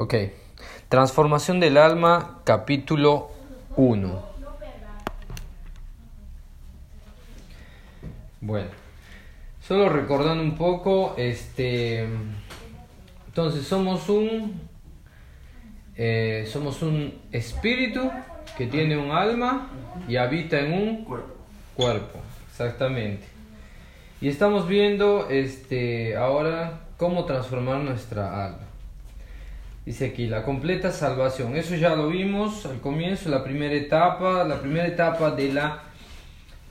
Ok. Transformación del alma, capítulo 1. Bueno, solo recordando un poco, este, entonces somos un, eh, somos un espíritu que tiene un alma y habita en un Cuerpo. cuerpo, exactamente. Y estamos viendo, este, ahora cómo transformar nuestra alma. Dice aquí, la completa salvación. Eso ya lo vimos al comienzo, la primera etapa. La primera etapa de la...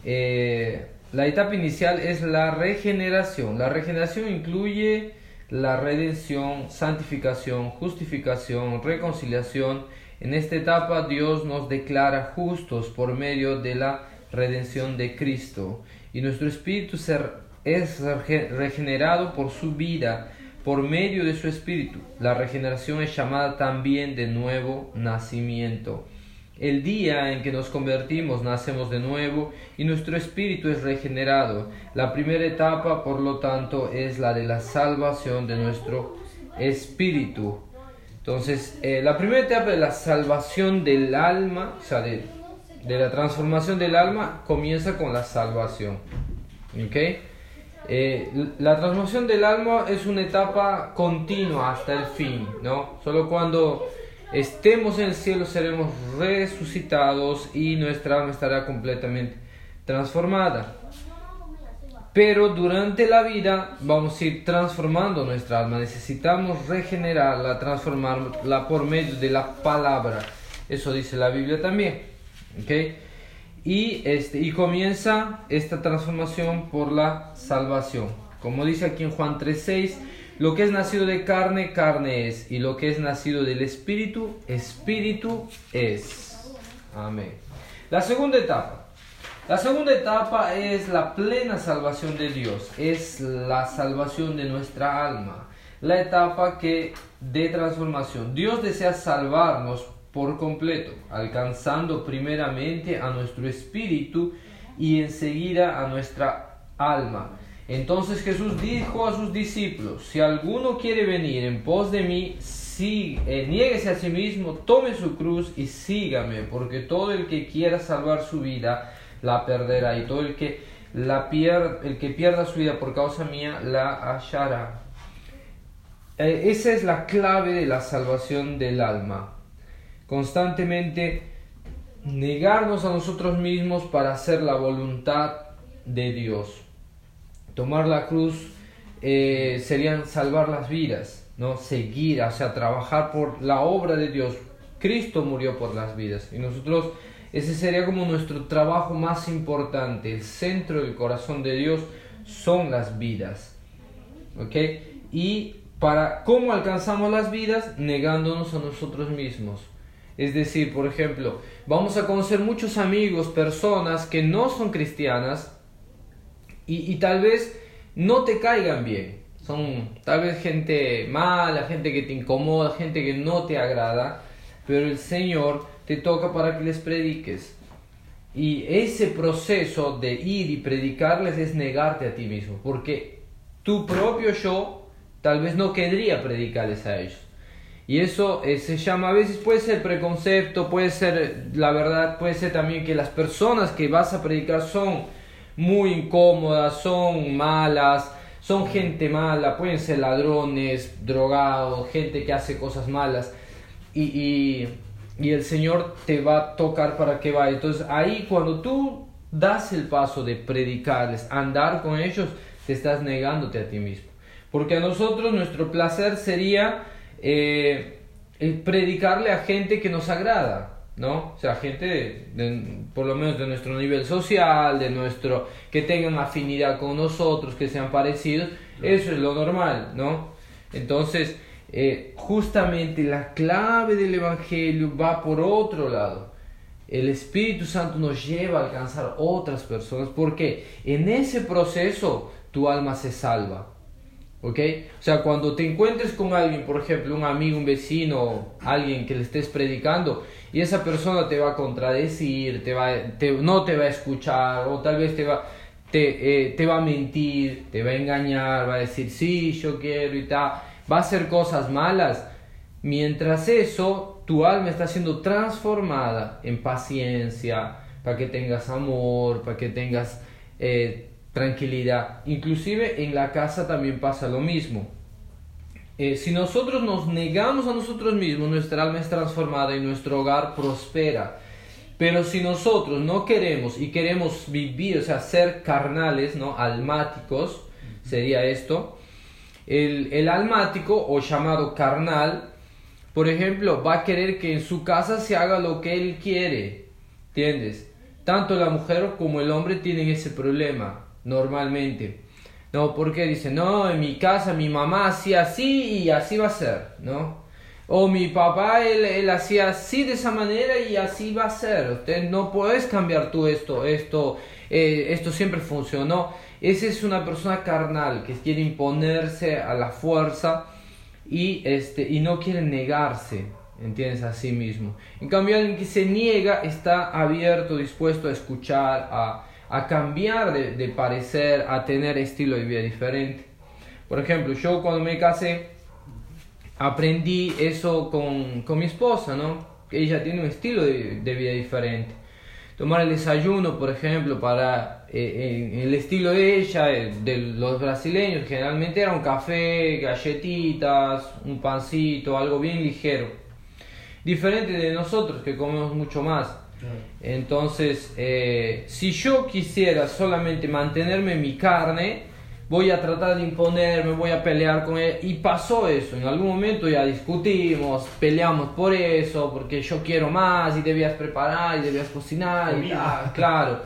eh, la etapa inicial es la regeneración. La regeneración incluye la redención, santificación, justificación, reconciliación. En esta etapa Dios nos declara justos por medio de la redención de Cristo. Y nuestro espíritu es rege- regenerado por su vida por medio de su espíritu. La regeneración es llamada también de nuevo nacimiento. El día en que nos convertimos nacemos de nuevo y nuestro espíritu es regenerado. La primera etapa, por lo tanto, es la de la salvación de nuestro espíritu. Entonces, eh, la primera etapa de la salvación del alma, o sea, de, de la transformación del alma, comienza con la salvación. ¿Ok? Eh, la transformación del alma es una etapa continua hasta el fin, ¿no? Solo cuando estemos en el cielo seremos resucitados y nuestra alma estará completamente transformada. Pero durante la vida vamos a ir transformando nuestra alma. Necesitamos regenerarla, transformarla por medio de la palabra. Eso dice la Biblia también. ¿ok? Y, este, y comienza esta transformación por la salvación. Como dice aquí en Juan 3:6, lo que es nacido de carne, carne es. Y lo que es nacido del Espíritu, Espíritu es. Amén. La segunda etapa. La segunda etapa es la plena salvación de Dios, es la salvación de nuestra alma, la etapa que de transformación. Dios desea salvarnos por completo, alcanzando primeramente a nuestro espíritu y enseguida a nuestra alma. Entonces Jesús dijo a sus discípulos, si alguno quiere venir en pos de mí, eh, niéguese a sí mismo, tome su cruz y sígame, porque todo el que quiera salvar su vida, la perderá y todo el que la el que pierda su vida por causa mía la hallará. Eh, esa es la clave de la salvación del alma. Constantemente negarnos a nosotros mismos para hacer la voluntad de Dios. Tomar la cruz eh, serían salvar las vidas, no seguir, o sea, trabajar por la obra de Dios. Cristo murió por las vidas y nosotros ese sería como nuestro trabajo más importante. El centro del corazón de Dios son las vidas. ¿Ok? Y para cómo alcanzamos las vidas, negándonos a nosotros mismos. Es decir, por ejemplo, vamos a conocer muchos amigos, personas que no son cristianas y, y tal vez no te caigan bien. Son tal vez gente mala, gente que te incomoda, gente que no te agrada, pero el Señor te toca para que les prediques. Y ese proceso de ir y predicarles es negarte a ti mismo, porque tu propio yo tal vez no querría predicarles a ellos. Y eso eh, se llama, a veces puede ser preconcepto, puede ser eh, la verdad, puede ser también que las personas que vas a predicar son muy incómodas, son malas, son gente mala, pueden ser ladrones, drogados, gente que hace cosas malas. Y, y, y el Señor te va a tocar para que vaya. Entonces ahí cuando tú das el paso de predicarles, andar con ellos, te estás negándote a ti mismo. Porque a nosotros nuestro placer sería eh, eh, predicarle a gente que nos agrada, ¿no? O sea, gente de- de- por lo menos de nuestro nivel social, de nuestro que tengan afinidad con nosotros, que sean parecidos, eso es lo normal, ¿no? Entonces, eh, justamente la clave del evangelio va por otro lado. El Espíritu Santo nos lleva a alcanzar otras personas porque en ese proceso tu alma se salva. ¿Ok? O sea, cuando te encuentres con alguien, por ejemplo, un amigo, un vecino, alguien que le estés predicando, y esa persona te va a contradecir, te va, te- no te va a escuchar, o tal vez te va, te, eh, te va a mentir, te va a engañar, va a decir, sí, yo quiero y tal, va a hacer cosas malas. Mientras eso, tu alma está siendo transformada en paciencia, para que tengas amor, para que tengas eh, tranquilidad. Inclusive en la casa también pasa lo mismo. Eh, si nosotros nos negamos a nosotros mismos, nuestra alma es transformada y nuestro hogar prospera. Pero si nosotros no queremos y queremos vivir, o sea, ser carnales, ¿no? Almáticos, sería esto. El, el almático o llamado carnal, por ejemplo, va a querer que en su casa se haga lo que él quiere. ¿Entiendes? Tanto la mujer como el hombre tienen ese problema normalmente. No, porque dice, no, en mi casa mi mamá hacía así y así va a ser, ¿no? O mi papá, él, él hacía así de esa manera y así va a ser. Usted no puedes cambiar tú esto, esto, eh, esto siempre funcionó. Esa es una persona carnal que quiere imponerse a la fuerza y, este, y no quiere negarse, ¿entiendes? A sí mismo. En cambio, alguien que se niega está abierto, dispuesto a escuchar, a, a cambiar de, de, parecer, a tener estilo de vida diferente. Por ejemplo, yo cuando me casé, aprendí eso con, con mi esposa, ¿no? Ella tiene un estilo de, de, vida diferente. Tomar el desayuno, por ejemplo, para eh, en el estilo de ella, eh, de los brasileños, generalmente era un café, galletitas, un pancito, algo bien ligero. Diferente de nosotros que comemos mucho más. Entonces, eh, si yo quisiera solamente mantenerme mi carne, voy a tratar de imponerme, voy a pelear con él. Y pasó eso, en algún momento ya discutimos, peleamos por eso, porque yo quiero más y debías preparar y debías cocinar y tal, claro.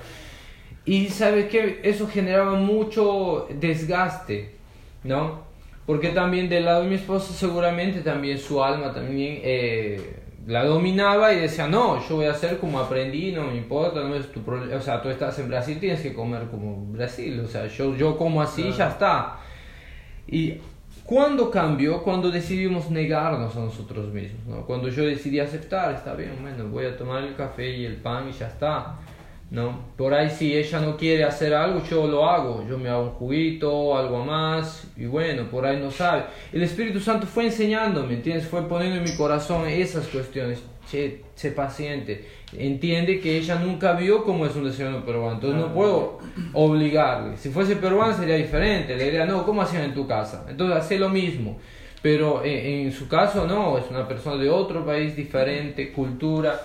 Y sabes que eso generaba mucho desgaste, ¿no? Porque también del lado de mi esposa seguramente también su alma también... Eh, la dominaba y decía, no, yo voy a hacer como aprendí, no me importa, no es tu problema, o sea, tú estás en Brasil, tienes que comer como Brasil, o sea, yo, yo como así, ya está. Y cuando cambió, cuando decidimos negarnos a nosotros mismos, ¿no? Cuando yo decidí aceptar, está bien, bueno, voy a tomar el café y el pan y ya está. ¿No? Por ahí si ella no quiere hacer algo, yo lo hago, yo me hago un juguito, algo más, y bueno, por ahí no sabe. El Espíritu Santo fue enseñándome, ¿entiendes? Fue poniendo en mi corazón esas cuestiones. Che, sé paciente. Entiende que ella nunca vio cómo es un desayuno peruano, entonces no puedo obligarle. Si fuese peruano sería diferente, le diría, no, ¿cómo hacían en tu casa? Entonces hace lo mismo. Pero en, en su caso no, es una persona de otro país diferente, cultura.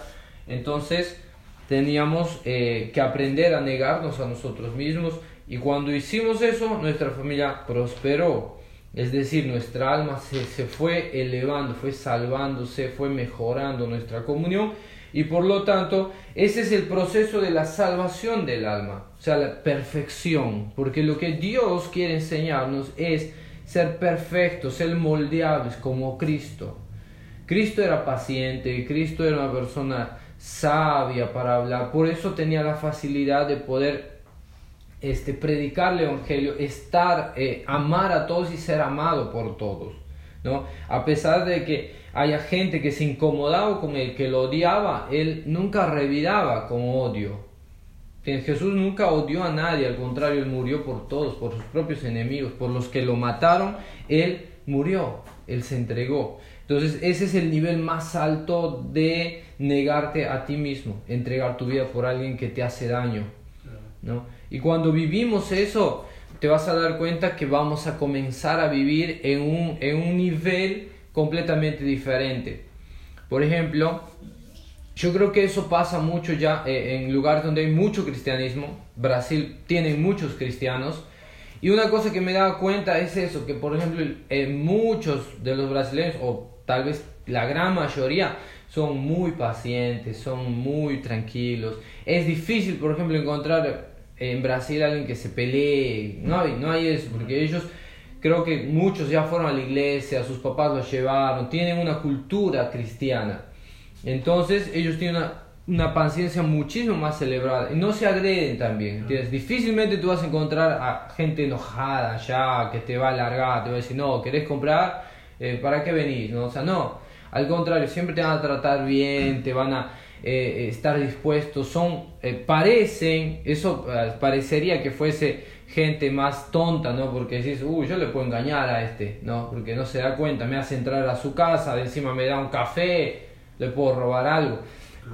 Entonces, teníamos eh, que aprender a negarnos a nosotros mismos y cuando hicimos eso nuestra familia prosperó. Es decir, nuestra alma se, se fue elevando, fue salvándose, fue mejorando nuestra comunión y por lo tanto ese es el proceso de la salvación del alma, o sea, la perfección, porque lo que Dios quiere enseñarnos es ser perfectos, ser moldeables como Cristo. Cristo era paciente, Cristo era una persona sabia para hablar. Por eso tenía la facilidad de poder este, predicar el Evangelio, estar, eh, amar a todos y ser amado por todos. ¿no? A pesar de que haya gente que se incomodaba con él, que lo odiaba, él nunca reviraba con odio. Jesús nunca odió a nadie, al contrario, él murió por todos, por sus propios enemigos, por los que lo mataron, él murió, él se entregó. Entonces ese es el nivel más alto de negarte a ti mismo, entregar tu vida por alguien que te hace daño. ¿no? Y cuando vivimos eso, te vas a dar cuenta que vamos a comenzar a vivir en un, en un nivel completamente diferente. Por ejemplo, yo creo que eso pasa mucho ya eh, en lugares donde hay mucho cristianismo. Brasil tiene muchos cristianos y una cosa que me he dado cuenta es eso, que por ejemplo en muchos de los brasileños, tal vez la gran mayoría, son muy pacientes, son muy tranquilos. Es difícil, por ejemplo, encontrar en Brasil alguien que se pelee. No hay, no hay eso, porque ellos creo que muchos ya fueron a la iglesia, sus papás los llevaron, tienen una cultura cristiana. Entonces ellos tienen una una paciencia muchísimo más celebrada y no se agreden también. ¿entiendes? Difícilmente tú vas a encontrar a gente enojada ya que te va a alargar, te va a decir, no, ¿querés comprar? Eh, ¿Para qué venís? ¿no? O sea, no, al contrario, siempre te van a tratar bien, te van a eh, estar dispuestos, son, eh, parecen, eso parecería que fuese gente más tonta, ¿no? Porque decís, uy, yo le puedo engañar a este, ¿no? Porque no se da cuenta, me hace entrar a su casa, de encima me da un café, le puedo robar algo.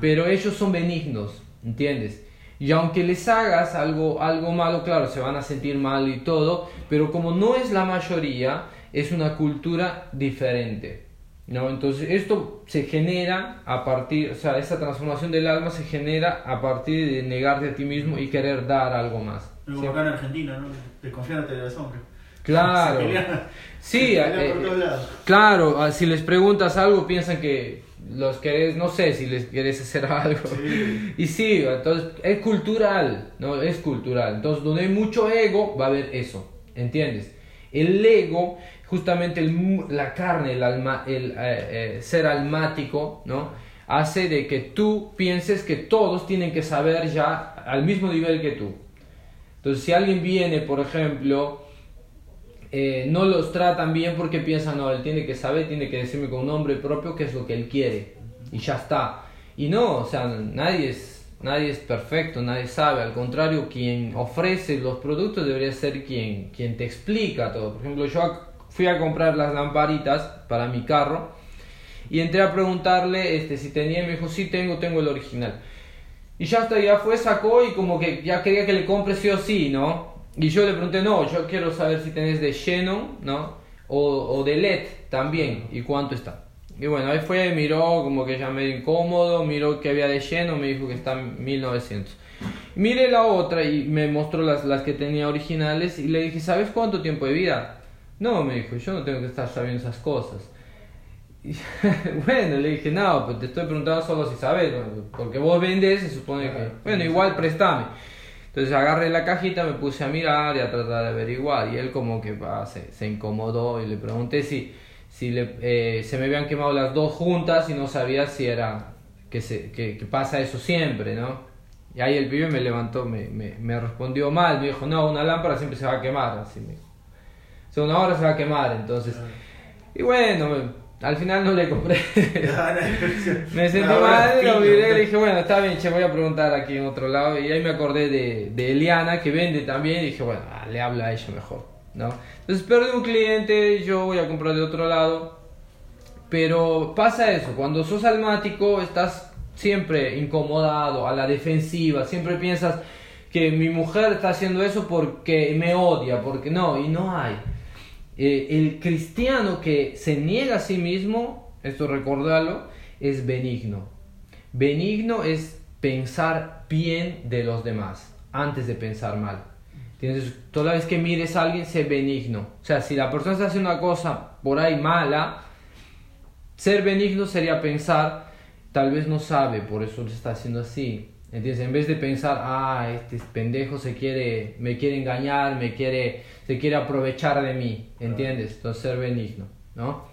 Pero ellos son benignos, ¿entiendes? Y aunque les hagas algo, algo malo, claro, se van a sentir mal y todo, pero como no es la mayoría, es una cultura diferente. ¿no? Entonces esto se genera a partir, o sea, esa transformación del alma se genera a partir de negarte a ti mismo y querer dar algo más. Como acá en Argentina, ¿no? De los hombres. Claro. sí, eh, claro, ah, si les preguntas algo piensan que los querés, no sé si les querés hacer algo. Y sí, entonces es cultural, ¿no? Es cultural. Entonces, donde hay mucho ego, va a haber eso, ¿entiendes? El ego, justamente el, la carne, el, alma, el eh, eh, ser almático, ¿no? Hace de que tú pienses que todos tienen que saber ya al mismo nivel que tú. Entonces, si alguien viene, por ejemplo, eh, no los tratan bien porque piensan, no, él tiene que saber, tiene que decirme con un nombre propio qué es lo que él quiere. Y ya está. Y no, o sea, nadie es, nadie es perfecto, nadie sabe. Al contrario, quien ofrece los productos debería ser quien, quien te explica todo. Por ejemplo, yo fui a comprar las lamparitas para mi carro y entré a preguntarle este, si tenía, me dijo, sí tengo, tengo el original. Y ya hasta ya fue, sacó y como que ya quería que le compre sí o sí, ¿no? Y yo le pregunté, no, yo quiero saber si tenés de Xenon, ¿no? O, o de LED también, y cuánto está. Y bueno, ahí fue, miró como que ya medio incómodo, miró que había de Xenon, me dijo que está en 1900. Miré la otra y me mostró las, las que tenía originales y le dije, ¿sabes cuánto tiempo de vida? No, me dijo, yo no tengo que estar sabiendo esas cosas. Y, bueno, le dije, no, pues te estoy preguntando solo si sabes, porque vos vendes, se supone que... Bueno, igual préstame. Entonces agarré la cajita, me puse a mirar y a tratar de averiguar. Y él como que se, se, incomodó y le pregunté si, si le, eh, se me habían quemado las dos juntas y no sabía si era que, se, que, que, pasa eso siempre, ¿no? Y ahí el pibe me levantó, me, me, me, respondió mal, me dijo, no, una lámpara siempre se va a quemar, así me dijo. O sea, una hora se va a quemar, entonces... Y bueno, al final no le compré. me sentí mal, lo miré y le dije, bueno, está bien, che, voy a preguntar aquí en otro lado. Y ahí me acordé de, de Eliana, que vende también, y dije, bueno, ah, le habla a ella mejor, ¿no? Entonces perdí un cliente, yo voy a comprar de otro lado. Pero pasa eso, cuando sos almático estás siempre incomodado, a la defensiva, siempre piensas que mi mujer está haciendo eso porque me odia, porque no, y no hay. Eh, el cristiano que se niega a sí mismo, esto recordarlo, es benigno. Benigno es pensar bien de los demás antes de pensar mal. Entonces, toda vez que mires a alguien, sé benigno. O sea, si la persona está haciendo una cosa por ahí mala, ser benigno sería pensar, tal vez no sabe, por eso lo está haciendo así. ¿Entiendes? En vez de pensar, ah, este pendejo se quiere, me quiere engañar, me quiere, se quiere aprovechar de mí, ¿entiendes? Entonces ser benigno, ¿no?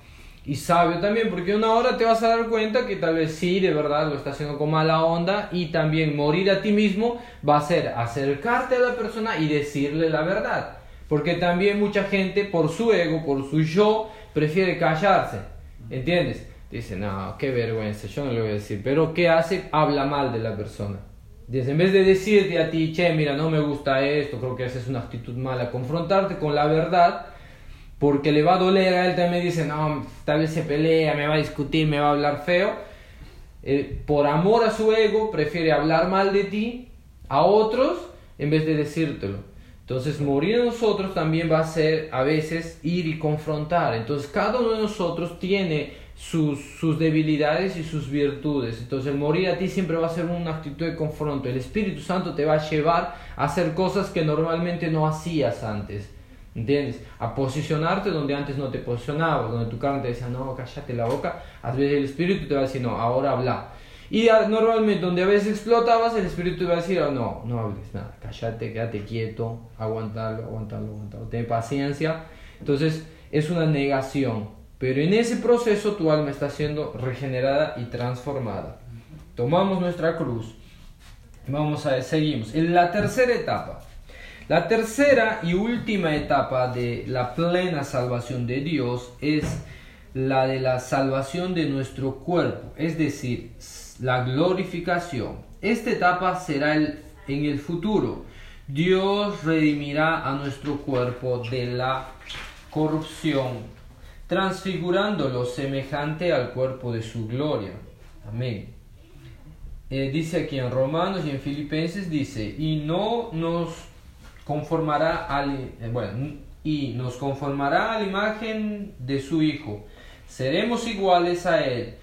Y sabio también, porque una hora te vas a dar cuenta que tal vez sí, de verdad lo está haciendo con mala onda y también morir a ti mismo va a ser acercarte a la persona y decirle la verdad. Porque también mucha gente por su ego, por su yo, prefiere callarse, ¿entiendes? Dice, no, qué vergüenza, yo no le voy a decir. Pero ¿qué hace? Habla mal de la persona. Dice, en vez de decirte a ti, che, mira, no me gusta esto, creo que esa es una actitud mala, confrontarte con la verdad, porque le va a doler a él también, dice, no, tal vez se pelea, me va a discutir, me va a hablar feo. Eh, por amor a su ego, prefiere hablar mal de ti a otros en vez de decírtelo. Entonces, morir a nosotros también va a ser a veces ir y confrontar. Entonces, cada uno de nosotros tiene sus, sus, debilidades y sus virtudes. Entonces el morir a ti siempre va a ser una actitud de confronto. El Espíritu Santo te va a llevar a hacer cosas que normalmente no hacías antes. ¿Entiendes? A posicionarte donde antes no te posicionabas, donde tu carne te decía, no, cállate la boca. A veces el Espíritu te va a decir, no, ahora habla. Y normalmente donde a veces explotabas, el Espíritu te va a decir, no, no hables nada, cállate, quédate quieto, aguantalo, aguantalo, aguantalo, ten paciencia. Entonces es una negación. Pero en ese proceso tu alma está siendo regenerada y transformada. Tomamos nuestra cruz. Vamos a seguimos. En la tercera etapa. La tercera y última etapa de la plena salvación de Dios es la de la salvación de nuestro cuerpo, es decir, la glorificación. Esta etapa será en el futuro, Dios redimirá a nuestro cuerpo de la corrupción, transfigurándolo semejante al cuerpo de su gloria. Amén. Eh, dice aquí en Romanos y en Filipenses, dice, y no nos conformará al, eh, bueno, y nos conformará a la imagen de su Hijo. Seremos iguales a Él,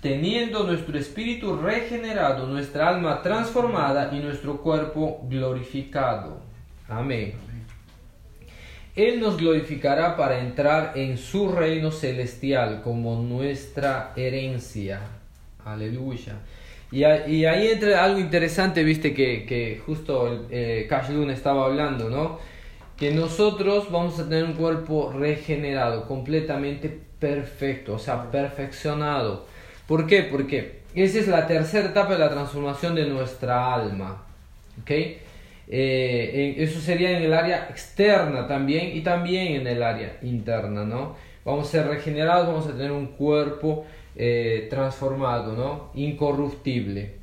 teniendo nuestro espíritu regenerado, nuestra alma transformada y nuestro cuerpo glorificado. Amén. Él nos glorificará para entrar en su reino celestial como nuestra herencia. Aleluya. Y, ahí entra algo interesante, viste, que, justo eh, estaba hablando, ¿no? Que nosotros vamos a tener un cuerpo regenerado, completamente perfecto, o sea, perfeccionado. ¿Por qué? Porque esa es la tercera etapa de la transformación de nuestra alma. ¿Ok? Eh, eso sería en el área externa también y también en el área interna, ¿no? Vamos a ser regenerados, vamos a tener un cuerpo eh, transformado, ¿no? Incorruptible.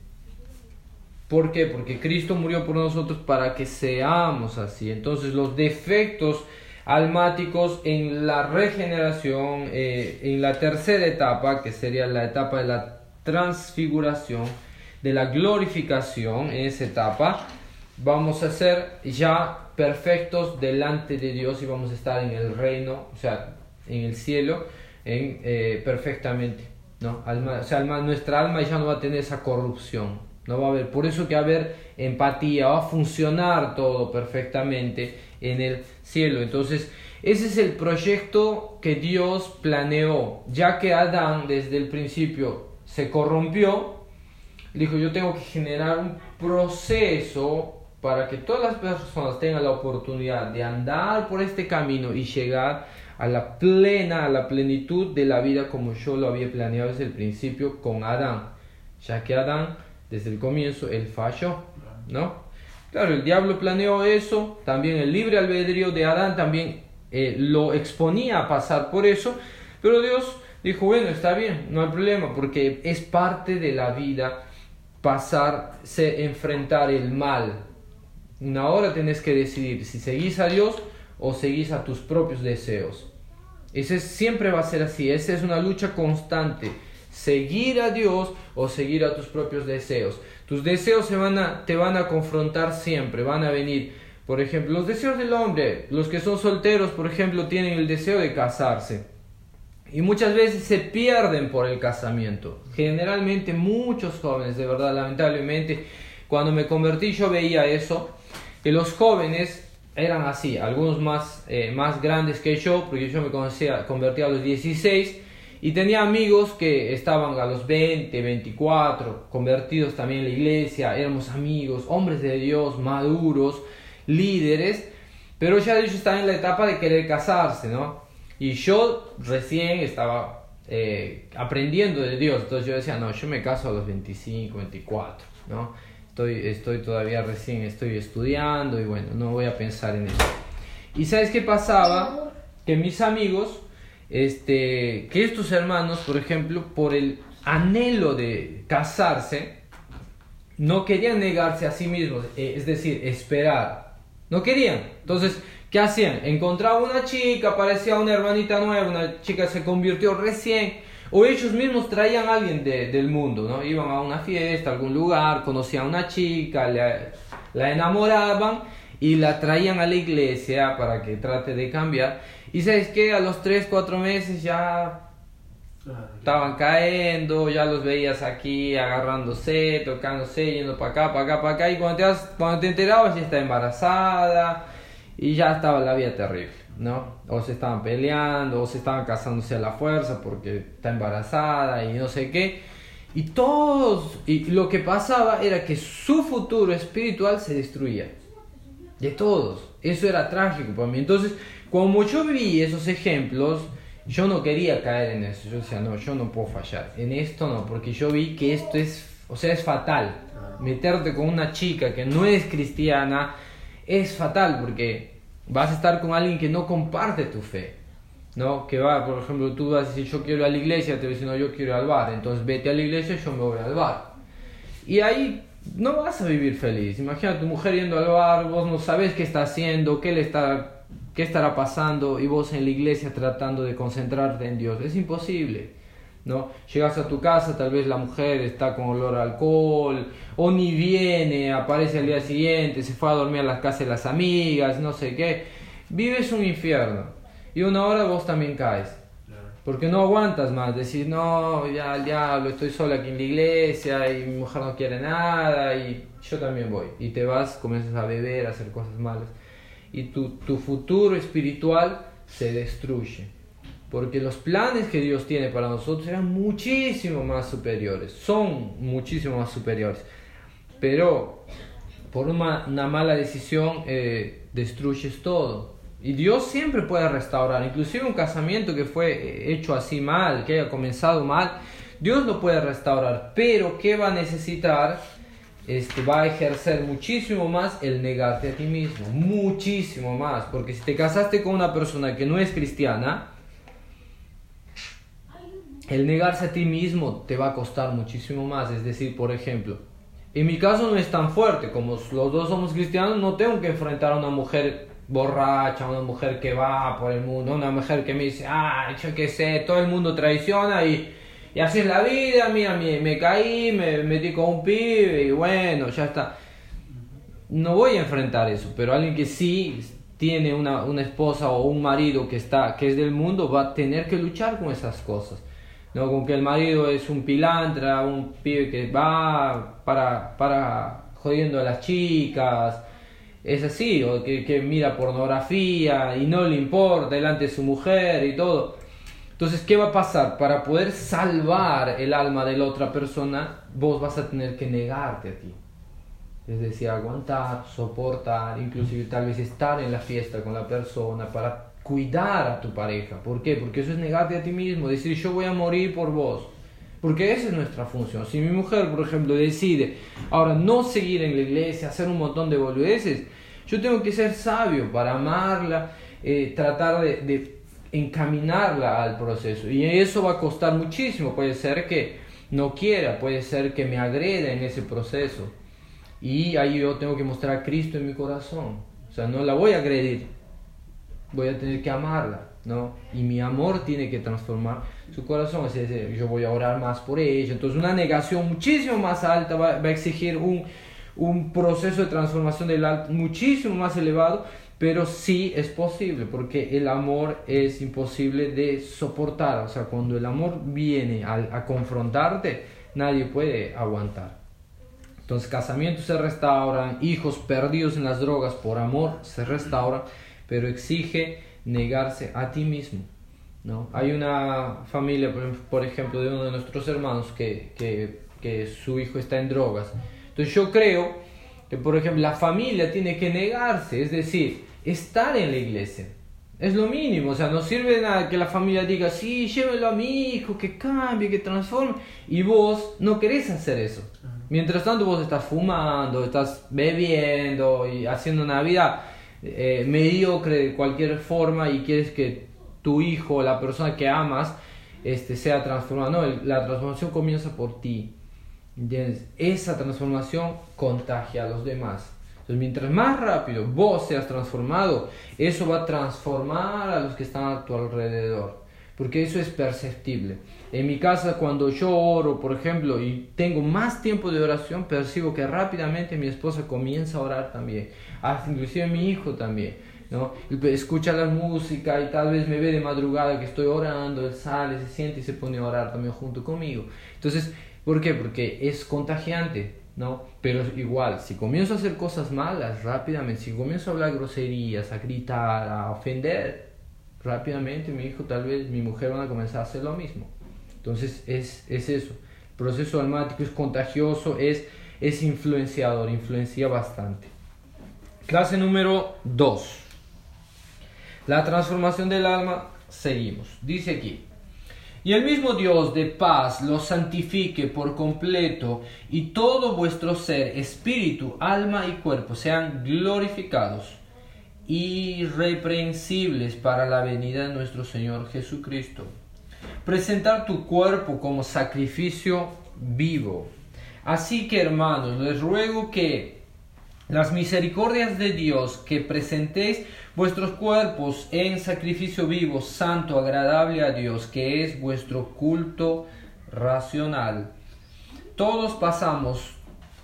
¿Por qué? Porque Cristo murió por nosotros para que seamos así. Entonces los defectos almáticos en la regeneración, eh, en la tercera etapa, que sería la etapa de la transfiguración, de la glorificación, en esa etapa, vamos a ser ya perfectos delante de Dios y vamos a estar en el reino, o sea, en el cielo, en, eh, perfectamente. ¿No? Alma, o sea, nuestra alma ya no va a tener esa corrupción. No va a haber, por eso que va a haber empatía, va a funcionar todo perfectamente en el cielo. Entonces, ese es el proyecto que Dios planeó, ya que Adán desde el principio se corrompió, dijo, yo tengo que generar un proceso para que todas las personas tengan la oportunidad de andar por este camino y llegar a la plena, a la plenitud de la vida como yo lo había planeado desde el principio con Adán, ya que Adán desde el comienzo él falló, ¿no? Claro, el diablo planeó eso, también el libre albedrío de Adán también eh, lo exponía a pasar por eso, pero Dios dijo, bueno, está bien, no hay problema, porque es parte de la vida pasarse, enfrentar el mal, una hora tenés que decidir si seguís a Dios o seguís a tus propios deseos. Ese siempre va a ser así, esa es una lucha constante. Seguir a Dios o seguir a tus propios deseos. Tus deseos se van a, te van a confrontar siempre, van a venir. Por ejemplo, los deseos del hombre, los que son solteros, por ejemplo, tienen el deseo de casarse. Y muchas veces se pierden por el casamiento. Generalmente muchos jóvenes, de verdad, lamentablemente, cuando me convertí yo veía eso que los jóvenes eran así, algunos más, eh, más grandes que yo, porque yo me conocía, convertí a los 16 y tenía amigos que estaban a los 20, 24, convertidos también en la iglesia, éramos amigos, hombres de Dios, maduros, líderes, pero ya ellos estaban en la etapa de querer casarse, ¿no? Y yo recién estaba eh, aprendiendo de Dios, entonces yo decía, no, yo me caso a los 25, 24, ¿no? Estoy, estoy todavía recién, estoy estudiando y bueno, no voy a pensar en eso. ¿Y sabes qué pasaba? Que mis amigos, este, que estos hermanos, por ejemplo, por el anhelo de casarse, no querían negarse a sí mismos, eh, es decir, esperar. No querían. Entonces, ¿qué hacían? Encontraba una chica, parecía una hermanita nueva, una chica se convirtió recién o ellos mismos traían a alguien de, del mundo, ¿no? Iban a una fiesta, a algún lugar, conocían a una chica, la enamoraban y la traían a la iglesia para que trate de cambiar. Y sabes que a los 3, 4 meses ya estaban cayendo, ya los veías aquí agarrándose, tocándose, yendo para acá, para acá, para acá. Y cuando te, cuando te enterabas ya está embarazada y ya estaba la vida terrible. ¿No? O se estaban peleando, o se estaban casándose a la fuerza porque está embarazada y no sé qué. Y todos, y lo que pasaba era que su futuro espiritual se destruía. De todos. Eso era trágico para mí. Entonces, como yo vi esos ejemplos, yo no quería caer en eso. Yo decía, no, yo no puedo fallar. En esto no, porque yo vi que esto es, o sea, es fatal. Meterte con una chica que no es cristiana es fatal porque vas a estar con alguien que no comparte tu fe. ¿no? Que va, por ejemplo, tú vas a decir yo quiero ir a la iglesia, te a decir no, yo quiero ir al bar, entonces vete a la iglesia, yo me voy al bar. Y ahí no vas a vivir feliz. Imagina tu mujer yendo al bar, vos no sabes qué está haciendo, qué le está, qué estará pasando y vos en la iglesia tratando de concentrarte en Dios. Es imposible. ¿No? Llegas a tu casa, tal vez la mujer está con olor a alcohol, o ni viene, aparece al día siguiente, se fue a dormir a las casas de las amigas, no sé qué. Vives un infierno. Y una hora vos también caes. Porque no aguantas más, decir, no, ya al diablo, estoy sola aquí en la iglesia y mi mujer no quiere nada y yo también voy. Y te vas, comienzas a beber, a hacer cosas malas. Y tu, tu futuro espiritual se destruye. Porque los planes que Dios tiene para nosotros eran muchísimo más superiores, son muchísimo más superiores. Pero por una, una mala decisión eh, destruyes todo. Y Dios siempre puede restaurar, inclusive un casamiento que fue eh, hecho así mal, que haya comenzado mal, Dios lo puede restaurar, pero ¿qué va a necesitar? Este, va a ejercer muchísimo más el negarte a ti mismo, muchísimo más, porque si te casaste con una persona que no es cristiana, el negarse a ti mismo te va a costar muchísimo más, es decir, por ejemplo, en mi caso no es tan fuerte, como los dos somos cristianos, no tengo que enfrentar a una mujer borracha, una mujer que va por el mundo, una mujer que me dice, ah, yo qué sé, todo el mundo traiciona y, y así es la vida, mira, me, me caí, me metí con un pibe y bueno, ya está. No voy a enfrentar eso, pero alguien que sí tiene una, una esposa o un marido que, está, que es del mundo va a tener que luchar con esas cosas. ¿No? Con que el marido es un pilantra, un pibe que va para, para jodiendo a las chicas, es así, o que, que, mira pornografía y no le importa delante de su mujer y todo. Entonces, ¿qué va a pasar? Para poder salvar el alma de la otra persona, vos vas a tener que negarte a ti. Es decir, aguantar, soportar, inclusive tal vez estar en la fiesta con la persona para cuidar a tu pareja. ¿Por qué? Porque eso es negarte a ti mismo, decir yo voy a morir por vos. Porque esa es nuestra función. Si mi mujer, por ejemplo, decide ahora no seguir en la iglesia, hacer un montón de boludeces, yo tengo que ser sabio para amarla, eh, tratar de, de, encaminarla al proceso. Y eso va a costar muchísimo. Puede ser que no quiera, puede ser que me agreda en ese proceso. Y ahí yo tengo que mostrar a Cristo en mi corazón. O sea, no la voy a agredir, voy a tener que amarla. ¿no? Y mi amor tiene que transformar su corazón, es decir, yo voy a orar más por ella. Entonces una negación muchísimo más alta va, va a exigir un, un, proceso de transformación del alto muchísimo más elevado, pero sí es posible, porque el amor es imposible de soportar. O sea, cuando el amor viene a, a confrontarte, nadie puede aguantar. Entonces casamientos se restauran, hijos perdidos en las drogas por amor se restauran, pero exige negarse a ti mismo. ¿no? Hay una familia, por ejemplo, de uno de nuestros hermanos que, que, que su hijo está en drogas. Entonces yo creo que, por ejemplo, la familia tiene que negarse, es decir, estar en la iglesia. Es lo mínimo, o sea, no sirve de nada que la familia diga, sí, llévelo a mi hijo, que cambie, que transforme, y vos no querés hacer eso. Mientras tanto vos estás fumando, estás bebiendo y haciendo una vida eh, mediocre de cualquier forma y quieres que tu hijo, la persona que amas, este, sea transformado. No, la transformación comienza por ti. ¿Entiendes? Esa transformación contagia a los demás. Entonces, mientras más rápido vos seas transformado, eso va a transformar a los que están a tu alrededor. Porque eso es perceptible. En mi casa, cuando yo oro, por ejemplo, y tengo más tiempo de oración, percibo que rápidamente mi esposa comienza a orar también hasta inclusive mi hijo también, ¿no? Escucha la música y tal vez me ve de madrugada que estoy orando, él sale, se siente y se pone a orar también junto conmigo. Entonces, ¿por qué? Porque es contagiante, ¿no? Pero igual, si comienzo a hacer cosas malas rápidamente, si comienzo a hablar groserías, a gritar, a ofender, rápidamente mi hijo, tal vez mi mujer van a comenzar a hacer lo mismo. Entonces, es, es eso. El proceso almático es contagioso, es, es influenciador, influencia bastante. Clase número 2. La transformación del alma. Seguimos. Dice aquí. Y el mismo Dios de paz los santifique por completo y todo vuestro ser, espíritu, alma y cuerpo sean glorificados, irreprensibles para la venida de nuestro Señor Jesucristo. Presentar tu cuerpo como sacrificio vivo, Así que hermanos, les ruego que las misericordias de Dios, que presentéis vuestros cuerpos en sacrificio vivo, santo, agradable a Dios, que es vuestro culto racional. Todos pasamos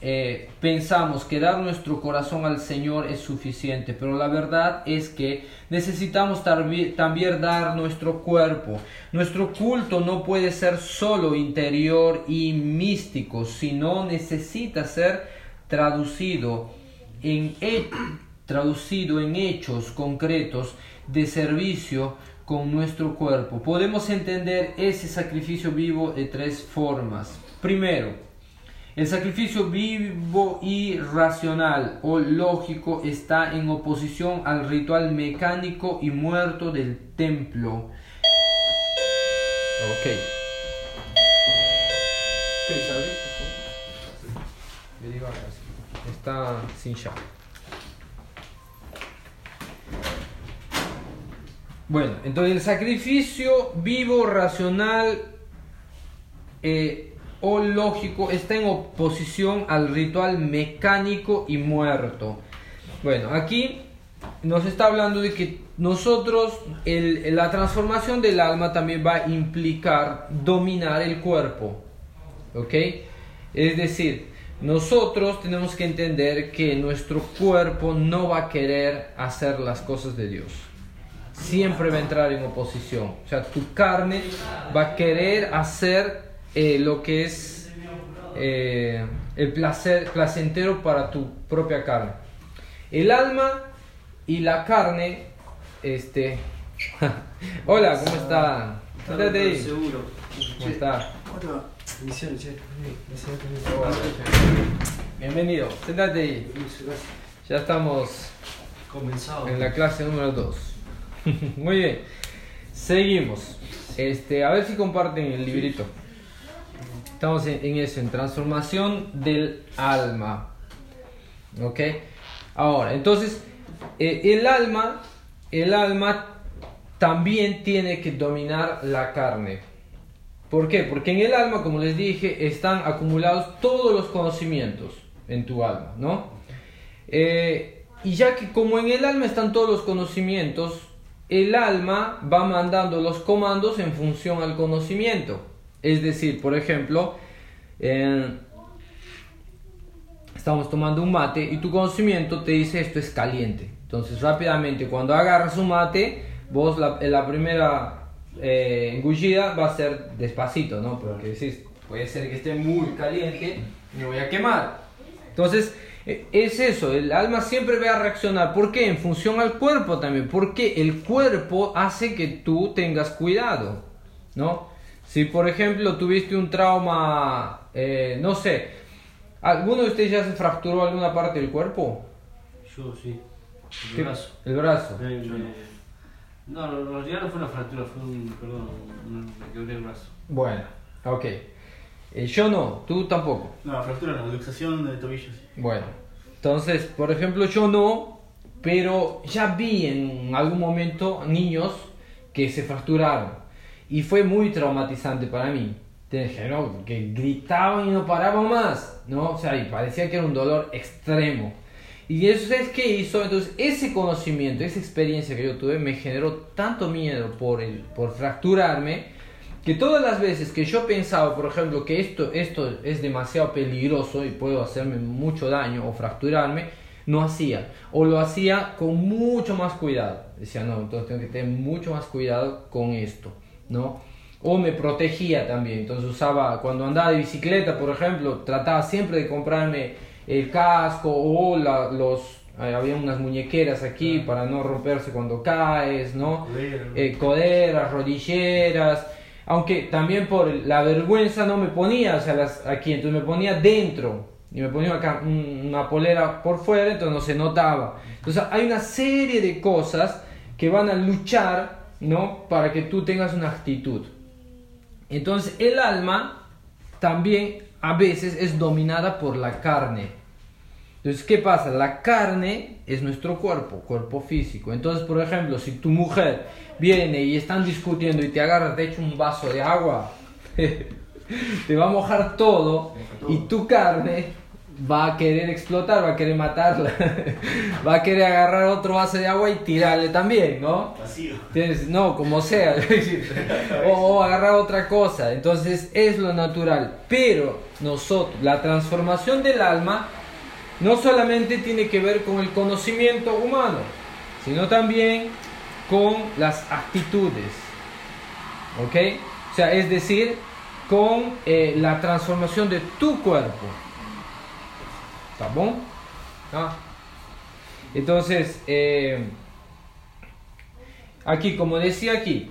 eh, pensamos que dar nuestro corazón al Señor es suficiente, pero la verdad es que necesitamos también dar nuestro cuerpo. Nuestro culto no puede ser solo interior y místico, sino necesita ser traducido en, traducido en hechos concretos de servicio con nuestro cuerpo. Podemos entender ese sacrificio vivo de tres formas. Primero, el sacrificio vivo y racional o lógico está en oposición al ritual mecánico y muerto del templo. Ok. Está sin llave. Bueno, entonces el sacrificio vivo, racional, eh, o lógico está en oposición al ritual mecánico y muerto. Bueno, aquí nos está hablando de que nosotros, la transformación del alma también va a implicar dominar el cuerpo. ¿Ok? Es decir, nosotros tenemos que entender que nuestro cuerpo no va a querer hacer las cosas de Dios. Siempre va a entrar en oposición. O sea, tu carne va a querer hacer eh, lo que es eh, el placer placentero para tu propia carne. El alma y la carne, este... Hola, ¿cómo está? Siéntate ahí. Seguro. ¿Cómo está? Bienvenido, siéntate ahí. Ya estamos Comenzado. en la clase número 2. Muy bien, seguimos. Este, a ver si comparten el librito. Estamos en, eso, en transformación del alma. ¿Ok? Ahora, entonces, eh, el alma, el alma también tiene que dominar la carne. ¿Por qué? Porque en el alma, como les dije, están acumulados todos los conocimientos en tu alma, ¿no? Eh, y ya que como en el alma están todos los conocimientos, el alma va mandando los comandos en función al conocimiento. Es decir, por ejemplo, estamos tomando un mate y tu conocimiento te dice esto es caliente. Entonces rápidamente cuando agarras un mate, vos la primera eh, engullida va a ser despacito, ¿no? Porque decís, puede ser que esté muy caliente, me voy a quemar. Entonces, e, es eso, el alma siempre va a reaccionar. ¿Por qué? En función al cuerpo también. Porque el cuerpo hace que tú tengas cuidado, ¿no? Si por ejemplo tuviste un trauma, eh, no sé, ¿alguno de ustedes ya se fracturó alguna parte del cuerpo? Yo sí. El brazo. El brazo. No, lo, realidad no fue una fractura, fue un, perdón, me quebré el brazo. Bueno, ok. Eh, yo no, tú tampoco. No, fractura no, luxación de tobillo sí. Bueno, entonces, por ejemplo, yo no, pero ya vi en algún momento niños que se fracturaron. Y fue muy traumatizante para mí. que gritaban y no paraban más, ¿no? O sea, y parecía que era un dolor extremo. Y eso es qué hizo, entonces ese conocimiento, esa experiencia que yo tuve me generó tanto miedo por, el, por fracturarme, que todas las veces que yo pensaba, por ejemplo, que esto, esto es demasiado peligroso y puedo hacerme mucho daño o fracturarme, no hacía. O lo hacía con mucho más cuidado. Decía, no, entonces tengo que tener mucho más cuidado con esto. ¿no? O me protegía también, entonces usaba, cuando andaba de bicicleta, por ejemplo, trataba siempre de comprarme el casco o los, eh, había unas muñequeras aquí para no romperse cuando caes, ¿no? Eh, coderas, rodilleras, aunque también por la vergüenza no me ponía, o sea, las, aquí, entonces me ponía dentro, y me ponía acá una polera por fuera, entonces no se notaba. Entonces hay una serie de cosas que van a luchar ¿no? Para que tú tengas una actitud. Entonces el alma también a veces es dominada por la carne. Entonces, ¿qué pasa? La carne es nuestro cuerpo, cuerpo físico. Entonces, por ejemplo, si tu mujer viene y están discutiendo y te agarras, de hecho, un vaso de agua, te va a mojar todo y tu carne va a querer explotar, va a querer matarla, va a querer agarrar otro vaso de agua y tirarle también, ¿no? Vacío. No, como sea, o, o agarrar otra cosa. Entonces es lo natural. Pero nosotros, la transformación del alma no solamente tiene que ver con el conocimiento humano, sino también con las actitudes. ¿Ok? O sea, es decir, con eh, la transformación de tu cuerpo. ¿Está bom? Entonces, eh, aquí, como decía aquí,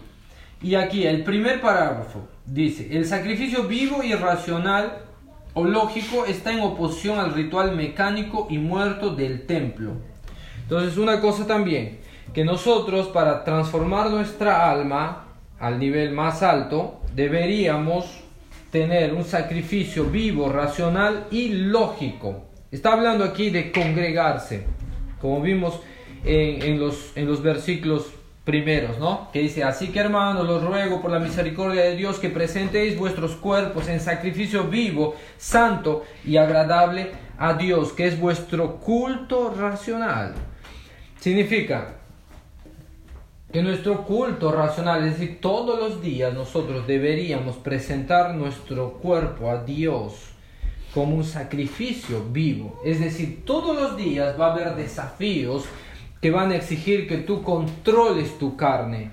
y aquí el primer parágrafo dice, el sacrificio vivo y racional o lógico está en oposición al ritual mecánico y muerto del templo. Entonces, una cosa también, que nosotros para transformar nuestra alma al nivel más alto, deberíamos tener un sacrificio vivo, racional y lógico. Está hablando aquí de congregarse, como vimos en, los, en los versículos primeros, ¿no? Que dice, así que hermanos, los ruego por la misericordia de Dios que presentéis vuestros cuerpos en sacrificio vivo, santo y agradable a Dios, que es vuestro culto racional. Significa que nuestro culto racional, es decir, todos los días nosotros deberíamos presentar nuestro cuerpo a Dios como un sacrificio vivo. Es decir, todos los días va a haber desafíos que van a exigir que tú controles tu carne.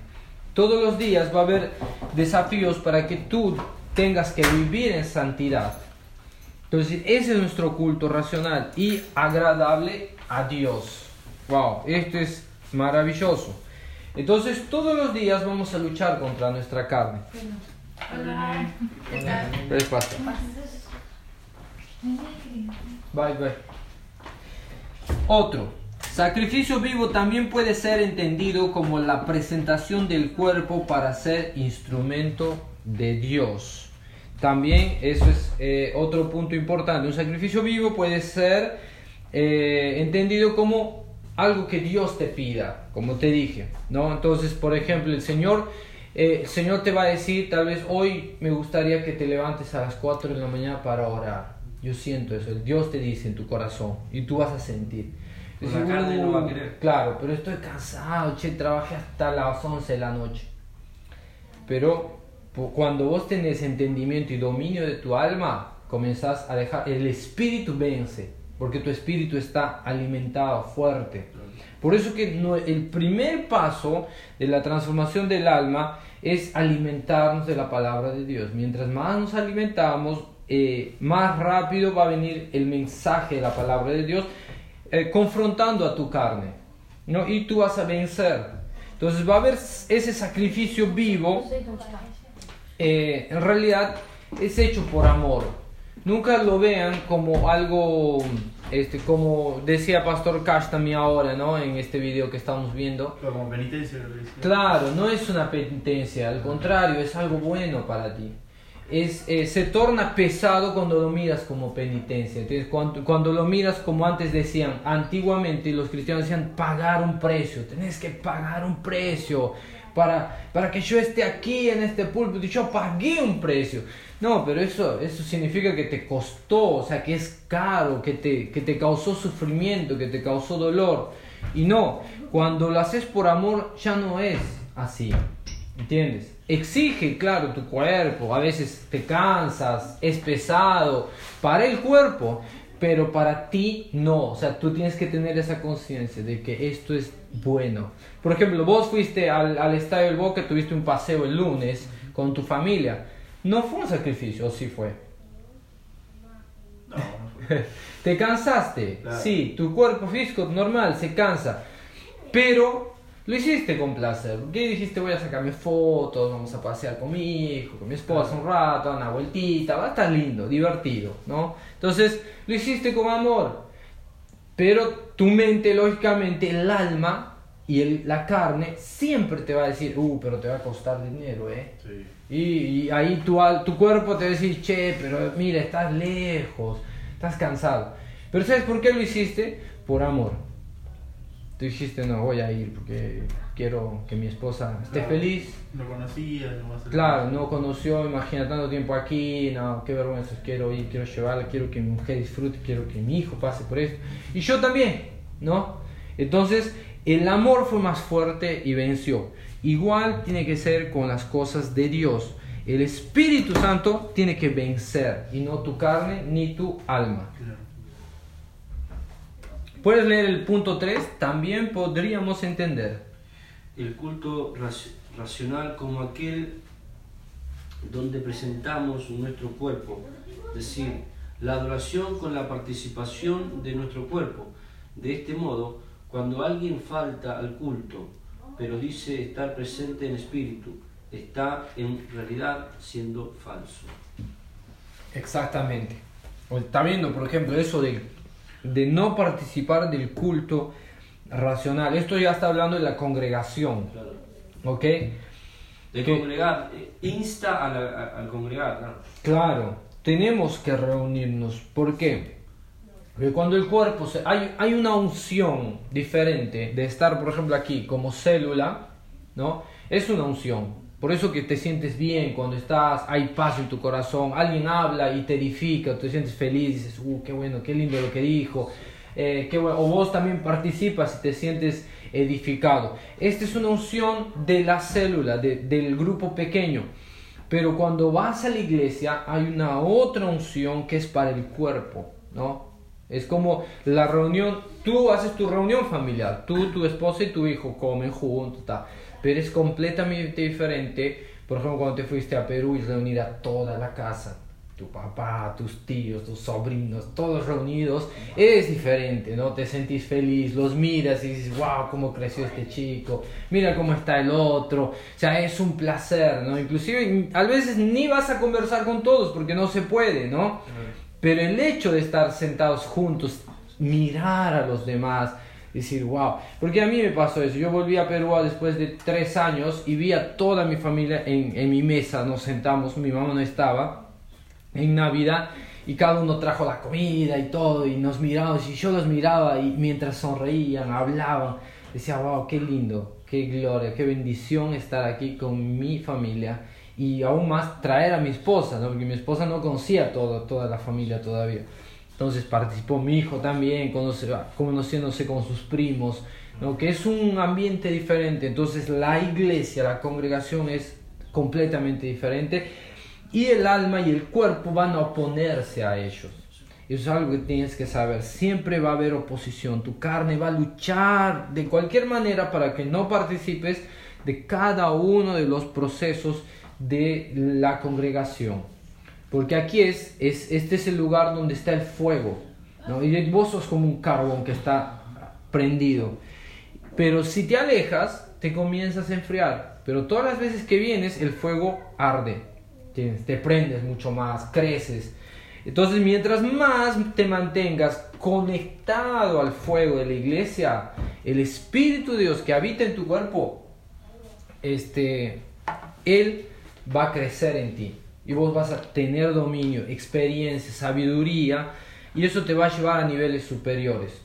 Todos los días va a haber desafíos para que tú tengas que vivir en santidad. Entonces, ese es nuestro culto racional y agradable a Dios. Wow, esto es maravilloso. Entonces, todos los días vamos a luchar contra nuestra carne. Hola. ¿Qué tal? Bye, bye. Otro. Sacrificio vivo también puede ser entendido como la presentación del cuerpo para ser instrumento de Dios. También eso es eh, otro punto importante. Un sacrificio vivo puede ser eh, entendido como algo que Dios te pida, como te dije, ¿no? Entonces, por ejemplo, el Señor, eh, el Señor te va a decir, tal vez hoy me gustaría que te levantes a las 4 de la mañana para orar. Yo siento eso, el Dios te dice en tu corazón y tú vas a sentir. Pues la carne no va a "Uh, querer". Claro, pero estoy cansado, che, trabajé hasta las 11 de la noche. Pero cuando vos tenés entendimiento y dominio de tu alma, comenzás a dejar, el espíritu vence, porque tu espíritu está alimentado, fuerte. Por eso que no- el primer paso de la transformación del alma es alimentarnos de la palabra de Dios. Mientras más nos alimentamos, eh, más rápido va a venir el mensaje de la palabra de Dios eh, confrontando a tu carne. ¿no? Y tú vas a vencer. Entonces va a haber ese sacrificio vivo eh, en realidad es hecho por amor. Nunca lo vean como algo, este, como decía Pastor Cash también ahora, ¿no? En este video que estamos viendo. Como penitencia. Claro, no es una penitencia, al contrario, es algo bueno para ti. Es, eh, se torna pesado cuando lo miras como penitencia. Entonces, cuando, cuando lo miras como antes decían, antiguamente los cristianos decían pagar un precio, tenés que pagar un precio para, para que yo esté aquí en este púlpito yo pagué un precio. No, pero eso, eso significa que te costó, o sea, que es caro, que te, que te causó sufrimiento, que te causó dolor. Y no, cuando lo haces por amor ya no es así. ¿Entiendes? Exige, claro, tu cuerpo, a veces te cansas, es pesado para el cuerpo, pero para ti no. O sea, tú tienes que tener esa conciencia de que esto es bueno. Por ejemplo, vos fuiste al, al estadio del Boca, tuviste un paseo el lunes con tu familia. No fue un sacrificio, ¿o sí fue? No, no fue. Te cansaste, Claro. sí, tu cuerpo físico normal se cansa, pero lo hiciste con placer. ¿Qué dijiste? Voy a sacarme fotos, vamos a pasear con mi hijo, con mi esposa un rato, una vueltita, va a estar lindo, divertido, ¿no? Entonces, lo hiciste con amor, pero tu mente, lógicamente, el alma y el- la carne siempre te va a decir, uh, pero te va a costar dinero, ¿eh? Sí. Y, y ahí tu, tu cuerpo te va a decir, che, pero mira, estás lejos, estás cansado. Pero ¿sabes por qué lo hiciste? Por amor. Tú dijiste, no, voy a ir porque quiero que mi esposa esté Claro. feliz. No conocía, no va a ser. Claro, no conoció, imagina tanto tiempo aquí, no, qué vergüenza, quiero ir, quiero llevarla, quiero que mi mujer disfrute, quiero que mi hijo pase por esto. Y yo también, ¿no? Entonces, el amor fue más fuerte y venció. Igual tiene que ser con las cosas de Dios. El Espíritu Santo tiene que vencer, y no tu carne ni tu alma. Claro. Puedes leer el punto 3, también podríamos entender. El culto raci- racional como aquel donde presentamos nuestro cuerpo, es decir, la adoración con la participación de nuestro cuerpo. De este modo, cuando alguien falta al culto, pero dice estar presente en espíritu, está en realidad siendo falso. Exactamente. Está viendo, por ejemplo, eso de, de no participar del culto racional. Esto ya está hablando de la congregación, Claro. ¿ok? De Que- congregar, insta a la- a- al congregar, claro. Claro, tenemos que reunirnos. ¿Por qué? Porque cuando el cuerpo se... Hay, hay una unción diferente de estar, por ejemplo, aquí como célula, ¿no? Es una unción. Por eso que te sientes bien cuando estás, hay paz en tu corazón, alguien habla y te edifica, te sientes feliz, dices, uh, qué bueno, qué lindo lo que dijo. eh, qué bueno. O vos también participas y te sientes edificado. Esta es una unción de la célula, de- del grupo pequeño. Pero cuando vas a la iglesia hay una otra unción que es para el cuerpo, ¿no? Es como la reunión, tú haces tu reunión familiar, tú, tu esposa y tu hijo comen juntos, pero es completamente diferente, por ejemplo, cuando te fuiste a Perú y reunir a toda la casa, tu papá, tus tíos, tus sobrinos, todos reunidos, es diferente, ¿no? Te sentís feliz, los miras y dices, wow, cómo creció este chico, mira cómo está el otro, o sea, es un placer, ¿no? Inclusive, a veces ni vas a conversar con todos porque no se puede, ¿no? Pero el hecho de estar sentados juntos, mirar a los demás, decir, wow, porque a mí me pasó eso, yo volví a Perú después de tres años y vi a toda mi familia en, en mi mesa, nos sentamos, mi mamá no estaba, en Navidad, y cada uno trajo la comida y todo, y nos mirábamos, y yo los miraba, y mientras sonreían, hablaban, decía, wow, qué lindo, qué gloria, qué bendición estar aquí con mi familia, y aún más traer a mi esposa, ¿no? porque mi esposa no conocía todo, toda la familia todavía. Entonces participó mi hijo también, conociéndose con sus primos, ¿no? que es un ambiente diferente. Entonces la iglesia, la congregación es completamente diferente y el alma y el cuerpo van a oponerse a ellos. Eso es algo que tienes que saber. Siempre va a haber oposición. Tu carne va a luchar de cualquier manera para que no participes de cada uno de los procesos de la congregación. Porque aquí es, es, este es el lugar donde está el fuego. ¿no? Y vos sos como un carbón que está prendido. Pero si te alejas, te comienzas a enfriar. Pero todas las veces que vienes, el fuego arde. Te prendes mucho más, creces. Entonces, mientras más te mantengas conectado al fuego de la iglesia, el Espíritu de Dios que habita en tu cuerpo, este, Él va a crecer en ti. Y vos vas a tener dominio, experiencia, sabiduría. Y eso te va a llevar a niveles superiores,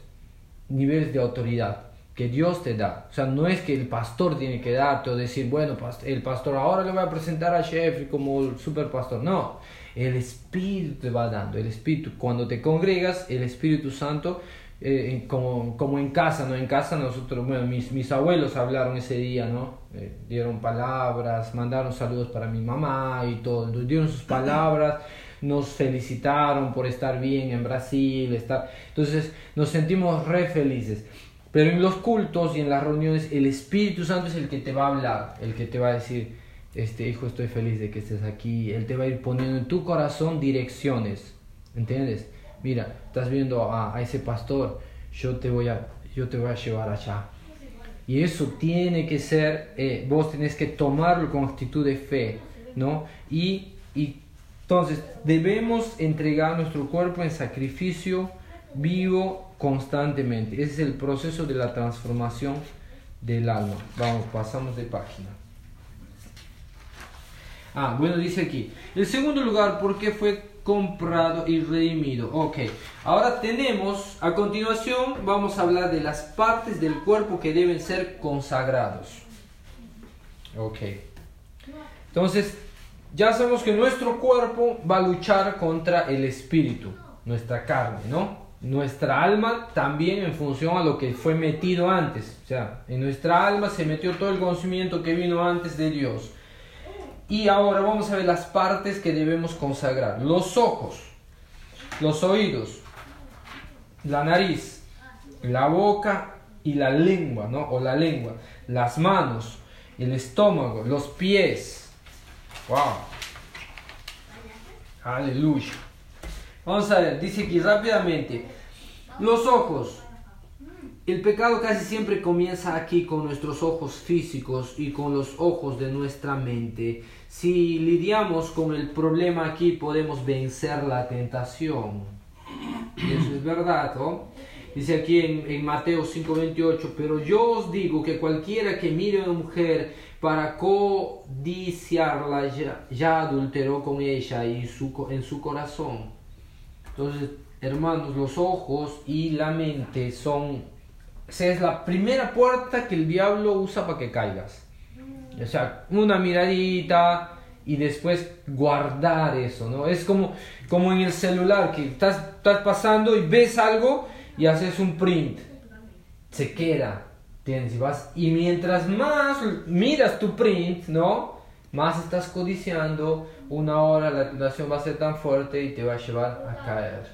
niveles de autoridad que Dios te da. O sea, no es que el pastor tiene que darte o decir, bueno, el pastor ahora le voy a presentar a Jeffrey como el super pastor. No, el Espíritu te va dando. El Espíritu, cuando te congregas, el Espíritu Santo, eh, como, como en casa, ¿no? En casa nosotros, bueno, mis, mis abuelos hablaron ese día, ¿no? Eh, dieron palabras, mandaron saludos para mi mamá y todo. Dieron sus palabras nos felicitaron por estar bien en Brasil, estar... entonces nos sentimos re felices. Pero en los cultos y en las reuniones el Espíritu Santo es el que te va a hablar, el que te va a decir, este hijo estoy feliz de que estés aquí, él te va a ir poniendo en tu corazón direcciones, ¿entiendes? Mira, estás viendo a, ese pastor, yo te voy a, yo te voy a llevar allá. Y eso tiene que ser, eh, vos tenés que tomarlo con actitud de fe, ¿no? Y, y entonces debemos entregar nuestro cuerpo en sacrificio vivo constantemente. Ese es el proceso de la transformación del alma. Vamos, pasamos de página. Ah, bueno, dice aquí. El segundo lugar, ¿por qué fue comprado y redimido. Ok, ahora tenemos, a continuación vamos a hablar de las partes del cuerpo que deben ser consagrados. Ok, entonces ya sabemos que nuestro cuerpo va a luchar contra el espíritu, nuestra carne, ¿no? Nuestra alma también en función a lo que fue metido antes. O sea, en nuestra alma se metió todo el conocimiento que vino antes de Dios. Y ahora vamos a ver las partes que debemos consagrar. Los ojos, los oídos, la nariz, la boca y la lengua, ¿no? O la lengua, las manos, el estómago, los pies. ¡Wow! Aleluya. Vamos a ver, dice aquí rápidamente. Los ojos. El pecado casi siempre comienza aquí con nuestros ojos físicos y con los ojos de nuestra mente. Si lidiamos con el problema aquí podemos vencer la tentación. Eso es verdad, ¿no? Dice aquí en, en Mateo 5:28, pero yo os digo que cualquiera que mire a una mujer para codiciarla ya, ya adulteró con ella y su, en su corazón. Entonces, hermanos, los ojos y la mente son, es la primera puerta que el diablo usa para que caigas. O sea, una miradita y después guardar eso, ¿no? Es como, como en el celular, que estás, estás pasando y ves algo y haces un print. Se queda. Y, vas, y mientras más miras tu print, ¿no? Más estás codiciando, una hora la tentación va a ser tan fuerte y te va a llevar a caer.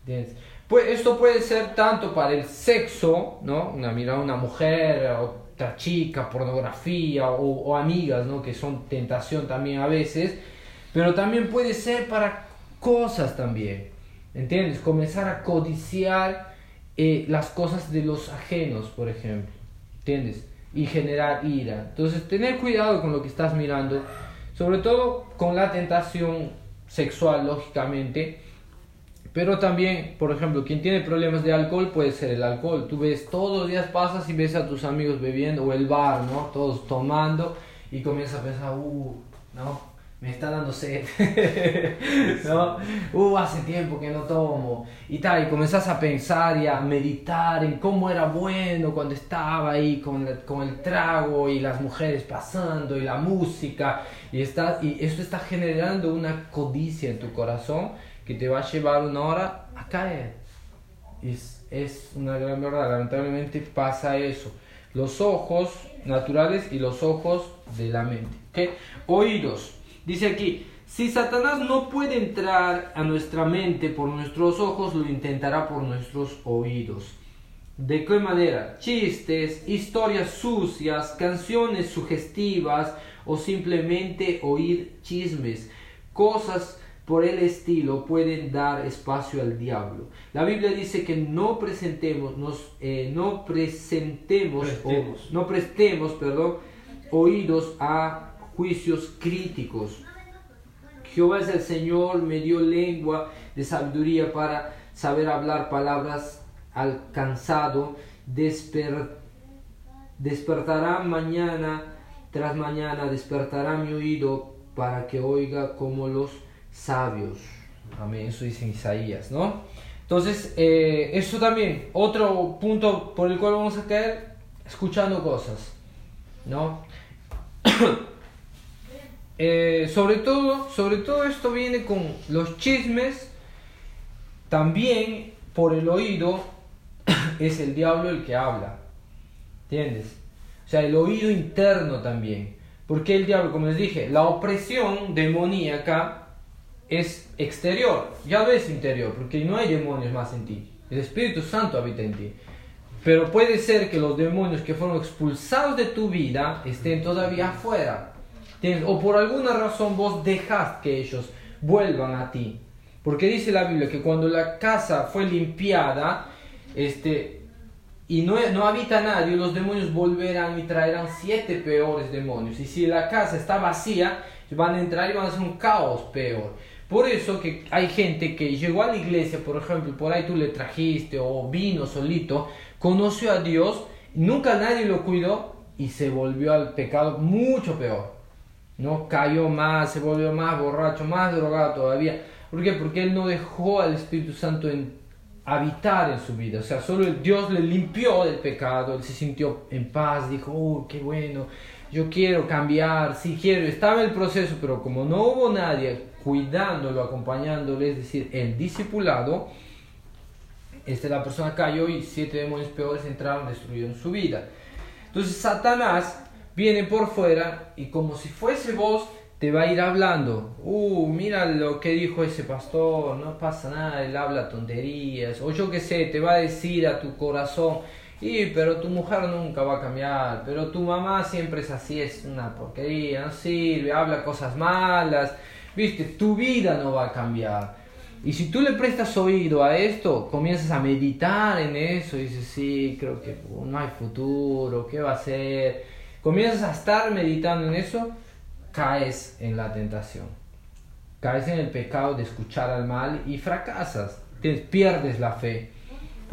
¿Entiendes? Pues esto puede ser tanto para el sexo, ¿no? Una mirada a una mujer, otra chica, pornografía o, amigas, ¿no? Que son tentación también a veces, pero también puede ser para cosas también, ¿entiendes? Comenzar a codiciar eh, las cosas de los ajenos, por ejemplo, ¿entiendes? Y generar ira. Entonces, tener cuidado con lo que estás mirando, sobre todo con la tentación sexual, lógicamente, pero también, por ejemplo, quien tiene problemas de alcohol puede ser el alcohol. Tú ves, todos los días pasas y ves a tus amigos bebiendo, o el bar, ¿no? Todos tomando y comienzas a pensar, uh, ¿no? Me está dando sed, ¿no? Uh, hace tiempo que no tomo. Y tal, y comenzás a pensar y a meditar en cómo era bueno cuando estaba ahí con, con el trago y las mujeres pasando y la música. Y, está, y esto está generando una codicia en tu corazón que te va a llevar una hora a caer. Es, es una gran verdad, lamentablemente pasa eso. Los ojos naturales y los ojos de la mente. ¿Okay? Oídos. Dice aquí, si Satanás no puede entrar a nuestra mente por nuestros ojos, lo intentará por nuestros oídos. ¿De qué manera? Chistes, historias sucias, canciones sugestivas o simplemente oír chismes. Cosas por el estilo pueden dar espacio al diablo. La Biblia dice que no presentemos, nos, eh, no presentemos, Prestemos. O, no prestemos, perdón, oídos a juicios críticos. Jehová es el Señor, me dio lengua de sabiduría para saber hablar palabras al cansado, desper, despertará mañana tras mañana, despertará mi oído para que oiga como los sabios. Amén, eso dice Isaías, ¿no? Entonces, eh, eso también, otro punto por el cual vamos a caer, escuchando cosas, ¿no? eh, sobre todo, sobre todo esto viene con los chismes, también por el oído es el diablo el que habla, ¿entiendes? O sea, el oído interno también. Porque el diablo, como les dije, la opresión demoníaca es exterior, ya no es interior, porque no hay demonios más en ti. El Espíritu Santo habita en ti. Pero puede ser que los demonios que fueron expulsados de tu vida estén todavía afuera. O por alguna razón vos dejas que ellos vuelvan a ti. Porque dice la Biblia que cuando la casa fue limpiada, este, y no, no habita nadie, los demonios volverán y traerán siete peores demonios. Y si la casa está vacía, van a entrar y van a hacer un caos peor. Por eso que hay gente que llegó a la iglesia, por ejemplo, por ahí tú le trajiste o vino solito, conoció a Dios, nunca nadie lo cuidó y se volvió al pecado mucho peor. No cayó más, se volvió más borracho, más drogado todavía. ¿Por qué? Porque él no dejó al Espíritu Santo en, habitar en su vida. O sea, solo Dios le limpió del pecado, él se sintió en paz, dijo, oh, qué bueno, yo quiero cambiar, sí quiero. Estaba el proceso, pero como no hubo nadie cuidándolo, acompañándole, es decir, el discipulado, este, la persona cayó y siete demonios peores entraron, destruyeron su vida. Entonces Satanás viene por fuera y como si fuese vos, te va a ir hablando. Uh, mira lo que dijo ese pastor, no pasa nada, él habla tonterías. O yo qué sé, te va a decir a tu corazón, y pero tu mujer nunca va a cambiar, pero tu mamá siempre es así, es una porquería, no sirve, habla cosas malas. Viste, tu vida no va a cambiar. Y si tú le prestas oído a esto, comienzas a meditar en eso y dices, sí, creo que no hay futuro, ¿qué va a ser? Comienzas a estar meditando en eso, caes en la tentación. Caes en el pecado de escuchar al mal y fracasas, pierdes la fe.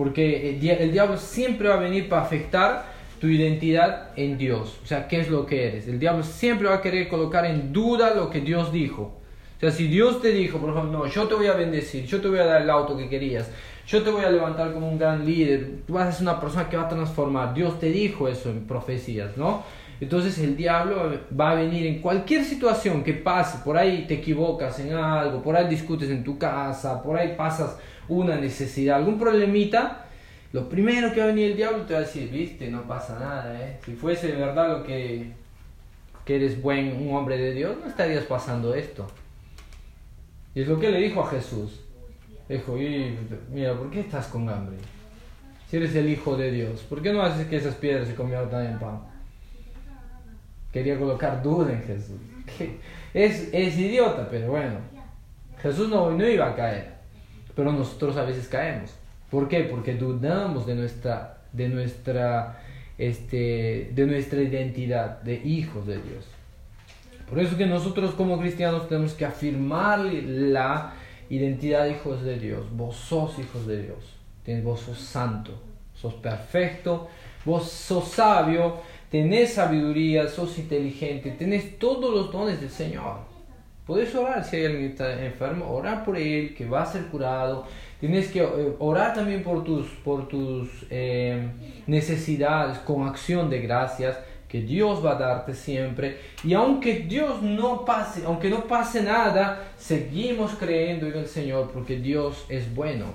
Porque el, diablo siempre va a venir para afectar tu identidad en Dios. O sea, ¿qué es lo que eres? El diablo siempre va a querer colocar en duda lo que Dios dijo. O sea, si Dios te dijo, por ejemplo, no, yo te voy a bendecir, yo te voy a dar el auto que querías, yo te voy a levantar como un gran líder, tú vas a ser una persona que va a transformar. Dios te dijo eso en profecías, ¿no? Entonces el diablo va a venir en cualquier situación que pase, por ahí te equivocas en algo, por ahí discutes en tu casa, por ahí pasas una necesidad, algún problemita, lo primero que va a venir el diablo te va a decir, viste, no pasa nada, ¿eh? Si fuese de verdad lo que, que eres buen, un hombre de Dios, no estarías pasando esto. Y es lo que le dijo a Jesús. Dijo, y, mira, ¿por qué estás con hambre? Si eres el Hijo de Dios, ¿por qué no haces que esas piedras se conviertan en pan? Quería colocar duda en Jesús. Es, es idiota, pero bueno. Jesús no, no iba a caer. Pero nosotros a veces caemos. ¿Por qué? Porque dudamos de nuestra, de nuestra, este, de nuestra identidad de hijos de Dios. Por eso que nosotros como cristianos tenemos que afirmar la identidad de hijos de Dios. Vos sos hijos de Dios. Vos sos santo, sos perfecto, vos sos sabio, tenés sabiduría, sos inteligente, tenés todos los dones del Señor. Puedes orar si hay alguien está enfermo, orar por él, que va a ser curado. Tienes que eh, orar también por tus, por tus eh, necesidades con acción de gracias que Dios va a darte siempre. Y aunque Dios no pase, aunque no pase nada, seguimos creyendo en el Señor porque Dios es bueno.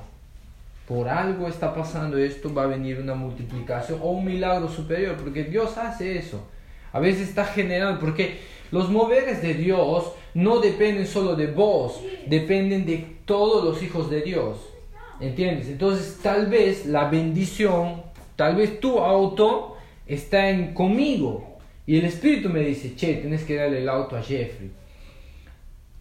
Por algo está pasando esto, va a venir una multiplicación o un milagro superior, porque Dios hace eso. A veces está generando, porque los moveres de Dios no dependen solo de vos, dependen de todos los hijos de Dios. ¿Entiendes? Entonces tal vez la bendición, tal vez tu auto está en conmigo. Y el Espíritu me dice, che, tienes que darle el auto a Jeffrey.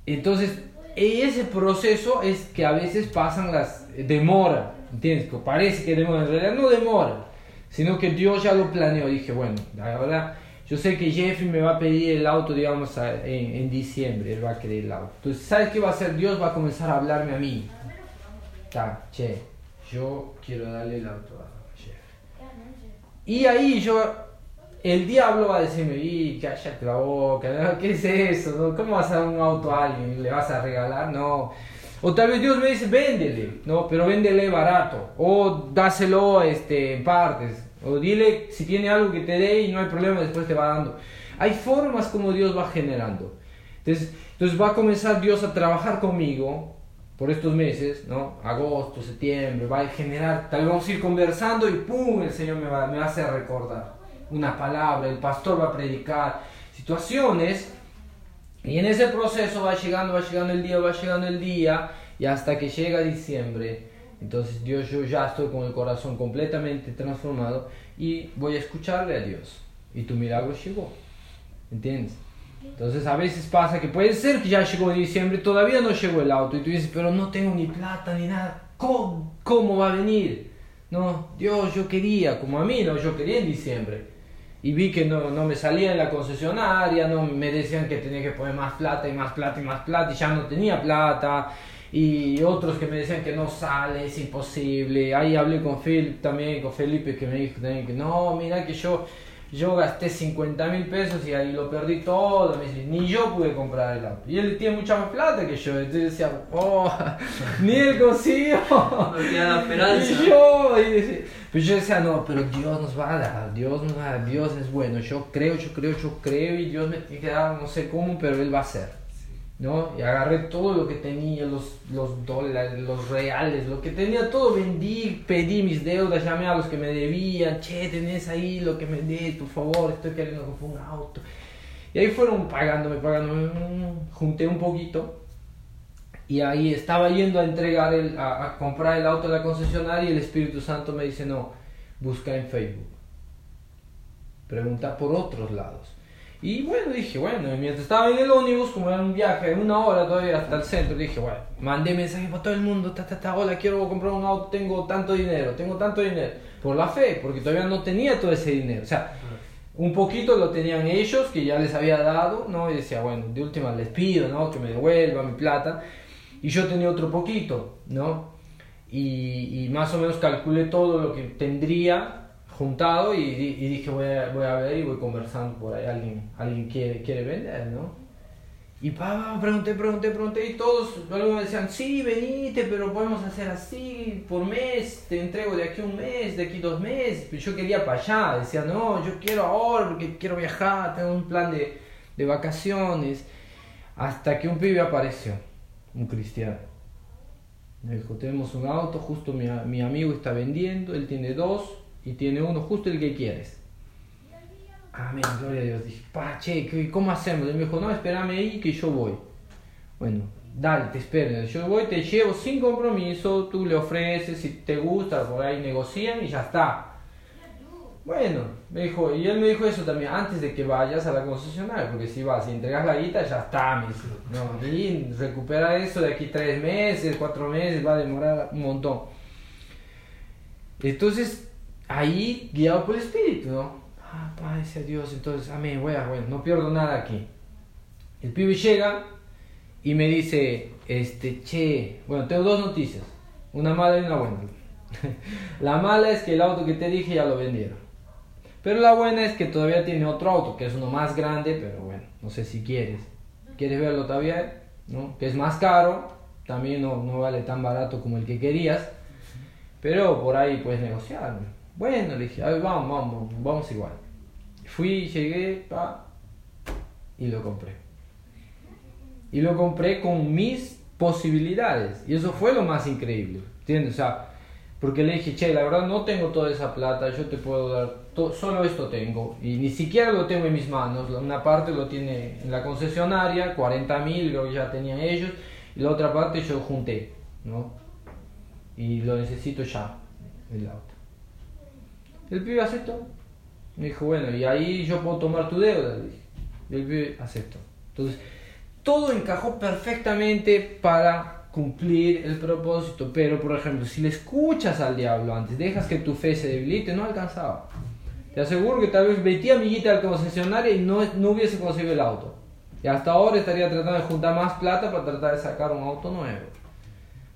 Entonces, ese proceso es que a veces pasan las... demora, ¿entiendes? Que parece que demora, en realidad no demora, sino que Dios ya lo planeó. Dije, bueno, la verdad, yo sé que Jeffrey me va a pedir el auto, digamos, en, en diciembre, él va a querer el auto. Entonces, ¿sabes qué va a hacer? Dios va a comenzar a hablarme a mí. Está, che, yo quiero darle el auto a y ahí yo, el diablo va a decirme, y cállate la boca, ¿qué es eso? ¿Cómo vas a dar un auto a alguien? ¿Le vas a regalar? No. O tal vez Dios me dice, véndele, ¿no? Pero véndele barato. O dáselo este, en partes. O dile si tiene algo que te dé y no hay problema, después te va dando. Hay formas como Dios va generando. Entonces, entonces va a comenzar Dios a trabajar conmigo por estos meses, ¿no? Agosto, septiembre, va a generar, tal vez vamos a ir conversando y ¡pum! El Señor me va, me va a hacer recordar una palabra, el pastor va a predicar, situaciones, y en ese proceso va llegando, va llegando el día, va llegando el día, y hasta que llega diciembre, entonces Dios, yo ya estoy con el corazón completamente transformado y voy a escucharle a Dios. Y tu milagro llegó, ¿entiendes? Entonces a veces pasa que puede ser que ya llegó diciembre, todavía no llegó el auto y tú dices, pero no tengo ni plata ni nada. ¿Cómo, cómo va a venir? No, Dios, yo quería, como a mí, no, yo quería en diciembre. Y vi que no, no me salía en la concesionaria, no me decían que tenía que poner más plata y más plata y más plata y ya no tenía plata. Y otros que me decían que no sale, es imposible. Ahí hablé con Phil también, con Felipe, que me dijo también que no, mira que yo yo gasté 50 mil pesos y ahí lo perdí todo. Me dice, ni yo pude comprar el auto. Y él tiene mucha más plata que yo. Entonces decía, oh, ni él consiguió. Y yo, y decía- pero yo decía, no, pero Dios nos va a dar, Dios nos va a dar, Dios es bueno. Yo creo, yo creo, yo creo y Dios me tiene que dar, no sé cómo, pero Él va a hacer. ¿No? Y agarré todo lo que tenía, los, los dólares, los reales, lo que tenía, todo vendí, pedí mis deudas, llamé a los que me debían, che, tenés ahí lo que me dé, por favor, estoy queriendo comprar un auto. Y ahí fueron pagándome, pagándome, mm, junté un poquito. Y ahí estaba yendo a entregar, el, a, a comprar el auto a la concesionaria y el Espíritu Santo me dice, no, busca en Facebook. Pregunta por otros lados. Y bueno, dije, bueno, mientras estaba en el ómnibus, como era un viaje de una hora todavía hasta el centro, dije, bueno, mandé mensaje para todo el mundo, ta, ta, ta, hola, quiero comprar un auto, tengo tanto dinero, tengo tanto dinero, por la fe, porque todavía no tenía todo ese dinero, o sea, un poquito lo tenían ellos, que ya les había dado, ¿no? Y decía, bueno, de última les pido, ¿no? Que me devuelvan mi plata, y yo tenía otro poquito, ¿no? Y, y más o menos calculé todo lo que tendría juntado y, y dije voy a, voy a ver y voy conversando por ahí, alguien, alguien quiere, quiere vender, ¿no? Y pa, pregunté, pregunté, pregunté y todos algunos me decían, sí, venite, pero podemos hacer así por mes, te entrego de aquí un mes, de aquí dos meses. Pero yo quería para allá, decía, no, yo quiero ahora porque quiero viajar, tengo un plan de, de vacaciones. Hasta que un pibe apareció, un cristiano. Me dijo, tenemos un auto, justo mi, mi amigo está vendiendo, él tiene dos y tiene uno, justo el que quieres. Amén, gloria a Dios. Dije, pa, che, ¿qué- ¿cómo hacemos? Él me dijo, no, espérame ahí que yo voy. Bueno, dale, te espero. Yo voy, te llevo sin compromiso, tú le ofreces, si te gusta, por ahí negocian y ya está. Bueno, me dijo, y él me dijo eso también, antes de que vayas a la concesionaria, porque si vas y entregas la guita, ya está, me. No, y recupera eso de aquí tres meses, cuatro meses, va a demorar un montón. Entonces, ahí, guiado por el Espíritu, ¿no? Ah, Padre sea Dios, entonces, amén, bueno, bueno, no pierdo nada aquí. El pibe llega y me dice, este, che, bueno, tengo dos noticias, una mala y una buena. la mala es que el auto que te dije ya lo vendieron. Pero la buena es que todavía tiene otro auto, que es uno más grande, pero bueno, no sé si quieres. ¿Quieres verlo todavía? ¿No? Que es más caro, también no, no vale tan barato como el que querías, pero por ahí puedes negociar. Bueno, le dije, "A ver, vamos, vamos, vamos igual. Fui, llegué, y lo compré. Y lo compré con mis posibilidades. Y eso fue lo más increíble. ¿Entiendes? O sea, porque le dije, che, la verdad no tengo toda esa plata, yo te puedo dar, solo esto tengo. Y ni siquiera lo tengo en mis manos. Una parte lo tiene en la concesionaria, 40 mil creo que ya tenían ellos. Y la otra parte yo junté, ¿no? Y lo necesito ya, el auto. El pibe aceptó. Me dijo, bueno, y ahí yo puedo tomar tu deuda. le el pibe aceptó. Entonces, todo encajó perfectamente para cumplir el propósito. Pero, por ejemplo, si le escuchas al diablo antes, dejas que tu fe se debilite, no alcanzaba. Te aseguro que tal vez metí a mi al concesionario y no, no hubiese conseguido el auto. Y hasta ahora estaría tratando de juntar más plata para tratar de sacar un auto nuevo.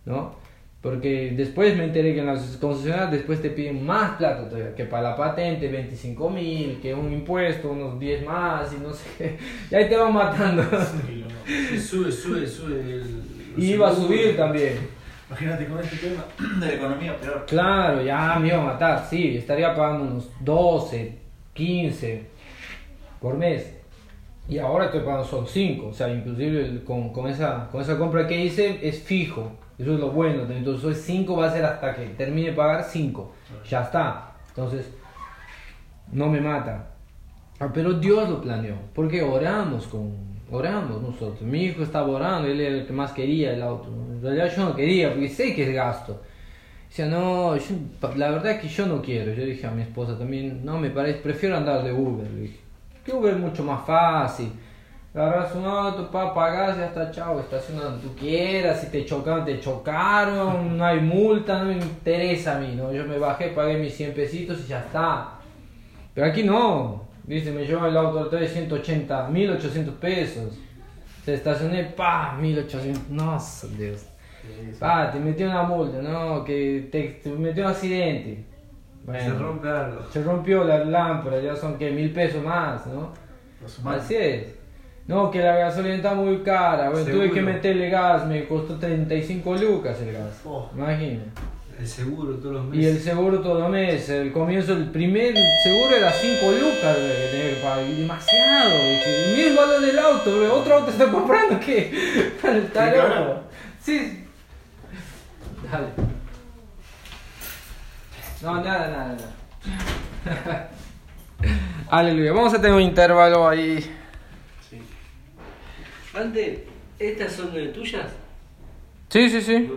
¿No? Porque después me enteré que en las concesionarias después te piden más plata todavía, que para la patente 25 mil, que un impuesto unos 10 más y no sé. Y ahí te van matando. Sí, no. Y sube, sube, sube. El, Y iba a subir también. Imagínate con este tema de la economía peor. Claro, ya me iba a matar, sí, estaría pagando unos 12, 15 por mes. Y ahora estoy pagando solo 5, o sea, inclusive con, con, esa, con esa compra que hice es fijo. Eso es lo bueno, entonces 5 va a ser hasta que termine de pagar 5. Ya está. Entonces, no me mata. Ah, pero Dios lo planeó, porque oramos con oramos nosotros. Mi hijo estaba orando, él era el que más quería el auto. En realidad yo no quería, porque sé que es gasto. Decía, no, yo- la verdad es que yo no quiero. Yo dije a mi esposa también, no, me parece, prefiero andar de Uber. Le dije, que Uber es mucho más fácil. Agarras un auto, pa, pagas y hasta chao, estaciona donde tú quieras. Si te chocaron, te chocaron, no hay multa, no me interesa a mí, ¿no? Yo me bajé, pagué mis 100 pesitos y ya está. Pero aquí no. Dice, me lleva el auto de 180, 1800 pesos. Se estacioné, pa, 1800. No, Dios. Pa, te metió una multa, no, que te, te metió un accidente. Bueno. Se rompe algo. Se rompió la lámpara, ya son que mil pesos más, ¿no? Así es. No, que la gasolina está muy cara. Bueno, tuve que meterle gas, me costó 35 lucas el gas. Oh. Imagina. El seguro todos los Y el meses. seguro todo los meses. El comienzo, el primer seguro era 5 lucas que tenía que pagar. Y demasiado. Dije, el valor del auto, otro auto está comprando que. Está ¿Qué loco. Sí. Dale. No, nada, nada, nada. Aleluya. Vamos a tener un intervalo ahí. Sí. Antes, ¿estas son eh, tuyas? Sí, sí, sí.